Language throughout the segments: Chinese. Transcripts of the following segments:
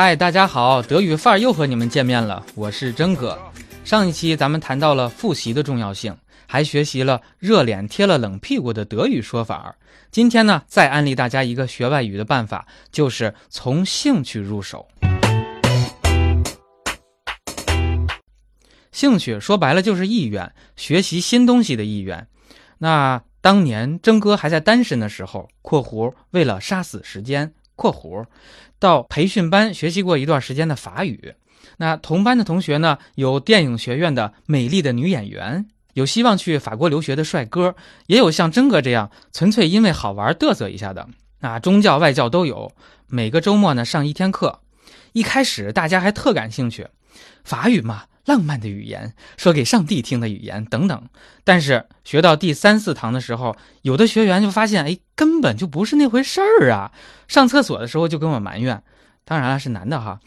嗨，大家好，德语范儿又和你们见面了，我是真哥。上一期咱们谈到了复习的重要性，还学习了热脸贴了冷屁股的德语说法。今天呢，再安利大家一个学外语的办法，就是从兴趣入手。兴趣说白了就是意愿，学习新东西的意愿。那当年真哥还在单身的时候（括弧为了杀死时间）。括弧，到培训班学习过一段时间的法语。那同班的同学呢，有电影学院的美丽的女演员，有希望去法国留学的帅哥，也有像真哥这样纯粹因为好玩嘚瑟一下的。那中教外教都有。每个周末呢上一天课。一开始大家还特感兴趣，法语嘛。浪漫的语言，说给上帝听的语言等等，但是学到第三四堂的时候，有的学员就发现，哎，根本就不是那回事儿啊！上厕所的时候就跟我埋怨，当然了，是男的哈，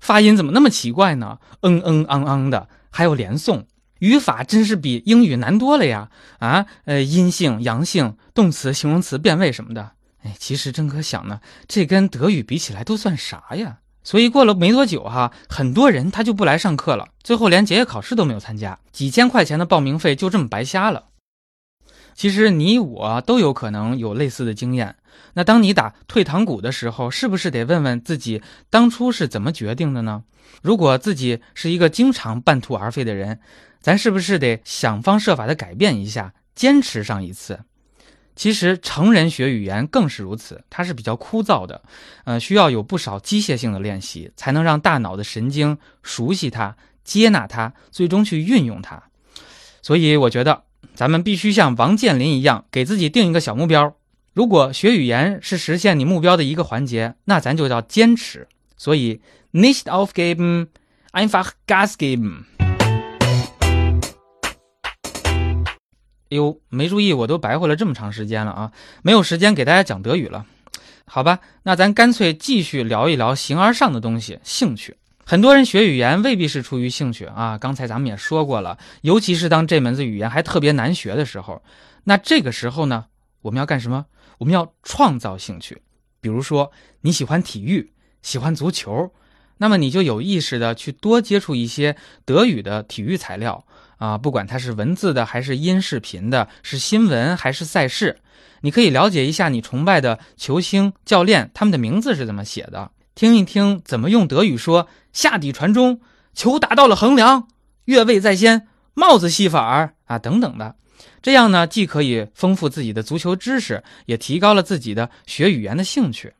发音怎么那么奇怪呢？嗯嗯昂昂的，还有连诵，语法真是比英语难多了呀！啊，呃，阴性、阳性、动词、形容词变位什么的，哎，其实真可想呢，这跟德语比起来都算啥呀？所以过了没多久哈，很多人他就不来上课了，最后连结业考试都没有参加，几千块钱的报名费就这么白瞎了。其实你我都有可能有类似的经验。那当你打退堂鼓的时候，是不是得问问自己当初是怎么决定的呢？如果自己是一个经常半途而废的人，咱是不是得想方设法的改变一下，坚持上一次？其实成人学语言更是如此，它是比较枯燥的，呃，需要有不少机械性的练习，才能让大脑的神经熟悉它、接纳它，最终去运用它。所以我觉得咱们必须像王健林一样，给自己定一个小目标。如果学语言是实现你目标的一个环节，那咱就叫坚持。所以，nicht aufgeben，einfach Gas geben。呦，没注意，我都白活了这么长时间了啊！没有时间给大家讲德语了，好吧？那咱干脆继续聊一聊形而上的东西——兴趣。很多人学语言未必是出于兴趣啊。刚才咱们也说过了，尤其是当这门子语言还特别难学的时候，那这个时候呢，我们要干什么？我们要创造兴趣。比如说你喜欢体育，喜欢足球，那么你就有意识的去多接触一些德语的体育材料。啊，不管它是文字的还是音视频的，是新闻还是赛事，你可以了解一下你崇拜的球星、教练他们的名字是怎么写的，听一听怎么用德语说“下底传中，球打到了横梁，越位在先，帽子戏法儿啊等等的。这样呢，既可以丰富自己的足球知识，也提高了自己的学语言的兴趣。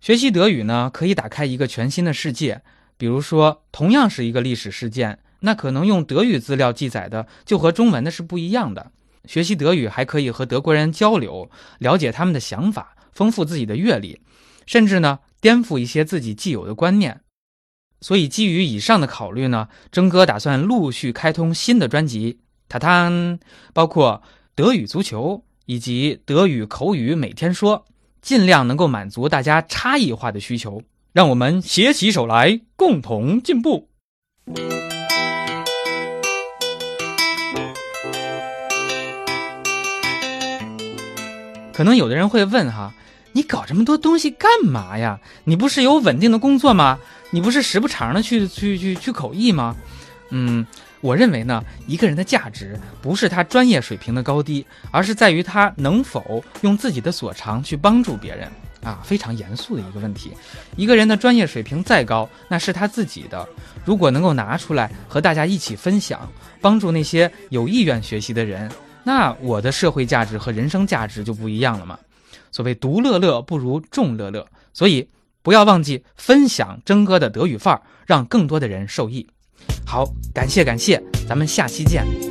学习德语呢，可以打开一个全新的世界。比如说，同样是一个历史事件。那可能用德语资料记载的就和中文的是不一样的。学习德语还可以和德国人交流，了解他们的想法，丰富自己的阅历，甚至呢颠覆一些自己既有的观念。所以基于以上的考虑呢，征哥打算陆续开通新的专辑，塔塔，包括德语足球以及德语口语每天说，尽量能够满足大家差异化的需求。让我们携起手来，共同进步。可能有的人会问哈，你搞这么多东西干嘛呀？你不是有稳定的工作吗？你不是时不常的去去去去口译吗？嗯，我认为呢，一个人的价值不是他专业水平的高低，而是在于他能否用自己的所长去帮助别人啊，非常严肃的一个问题。一个人的专业水平再高，那是他自己的，如果能够拿出来和大家一起分享，帮助那些有意愿学习的人。那我的社会价值和人生价值就不一样了嘛。所谓独乐乐不如众乐乐，所以不要忘记分享征哥的德语范儿，让更多的人受益。好，感谢感谢，咱们下期见。